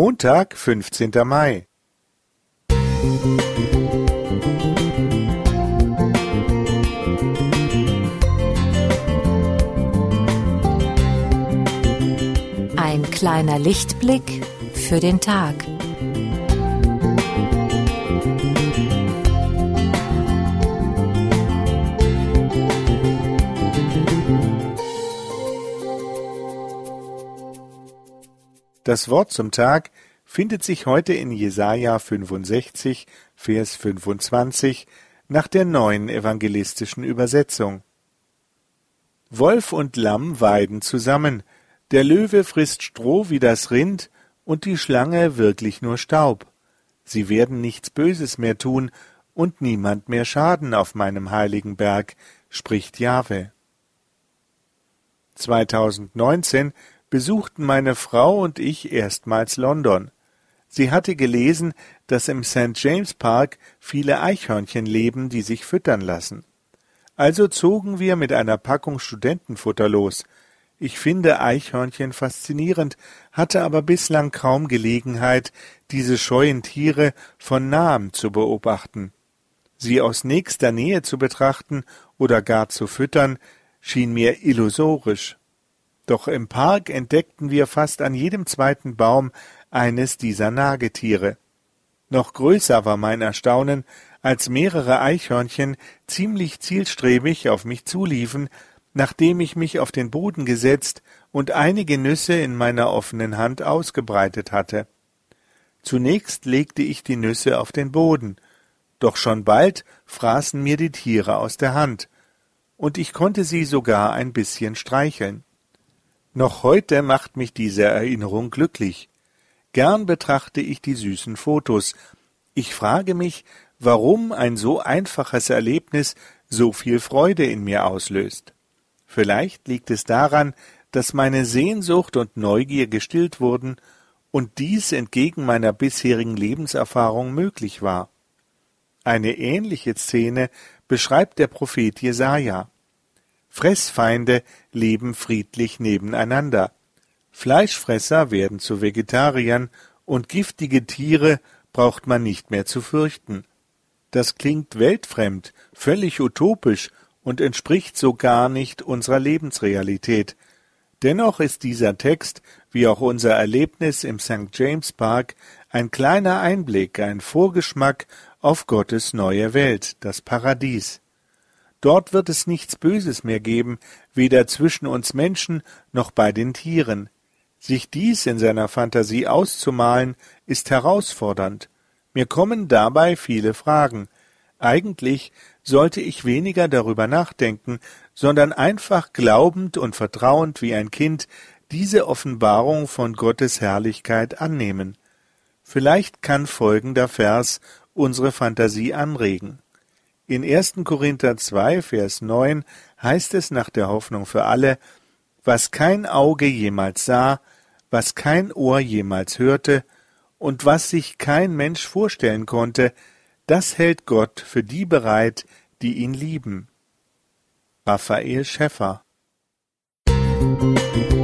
Montag, fünfzehnter Mai. Ein kleiner Lichtblick für den Tag. Das Wort zum Tag findet sich heute in Jesaja 65, Vers 25 nach der neuen evangelistischen Übersetzung. Wolf und Lamm weiden zusammen, der Löwe frisst Stroh wie das Rind und die Schlange wirklich nur Staub. Sie werden nichts Böses mehr tun und niemand mehr Schaden auf meinem heiligen Berg, spricht Jahwe. 2019 besuchten meine Frau und ich erstmals London. Sie hatte gelesen, dass im St. James Park viele Eichhörnchen leben, die sich füttern lassen. Also zogen wir mit einer Packung Studentenfutter los. Ich finde Eichhörnchen faszinierend, hatte aber bislang kaum Gelegenheit, diese scheuen Tiere von nahem zu beobachten. Sie aus nächster Nähe zu betrachten oder gar zu füttern, schien mir illusorisch. Doch im Park entdeckten wir fast an jedem zweiten Baum eines dieser Nagetiere. Noch größer war mein Erstaunen, als mehrere Eichhörnchen ziemlich zielstrebig auf mich zuliefen, nachdem ich mich auf den Boden gesetzt und einige Nüsse in meiner offenen Hand ausgebreitet hatte. Zunächst legte ich die Nüsse auf den Boden, doch schon bald fraßen mir die Tiere aus der Hand, und ich konnte sie sogar ein bisschen streicheln. Noch heute macht mich diese Erinnerung glücklich. Gern betrachte ich die süßen Fotos. Ich frage mich, warum ein so einfaches Erlebnis so viel Freude in mir auslöst. Vielleicht liegt es daran, dass meine Sehnsucht und Neugier gestillt wurden und dies entgegen meiner bisherigen Lebenserfahrung möglich war. Eine ähnliche Szene beschreibt der Prophet Jesaja. Fressfeinde leben friedlich nebeneinander. Fleischfresser werden zu Vegetariern und giftige Tiere braucht man nicht mehr zu fürchten. Das klingt weltfremd, völlig utopisch und entspricht so gar nicht unserer Lebensrealität. Dennoch ist dieser Text, wie auch unser Erlebnis im St. James Park, ein kleiner Einblick, ein Vorgeschmack auf Gottes neue Welt, das Paradies. Dort wird es nichts Böses mehr geben, weder zwischen uns Menschen noch bei den Tieren. Sich dies in seiner Fantasie auszumalen, ist herausfordernd. Mir kommen dabei viele Fragen. Eigentlich sollte ich weniger darüber nachdenken, sondern einfach glaubend und vertrauend wie ein Kind diese Offenbarung von Gottes Herrlichkeit annehmen. Vielleicht kann folgender Vers unsere Fantasie anregen. In 1. Korinther 2, Vers 9 heißt es nach der Hoffnung für alle, was kein Auge jemals sah, was kein Ohr jemals hörte und was sich kein Mensch vorstellen konnte, das hält Gott für die bereit, die ihn lieben. Raphael Schäffer Musik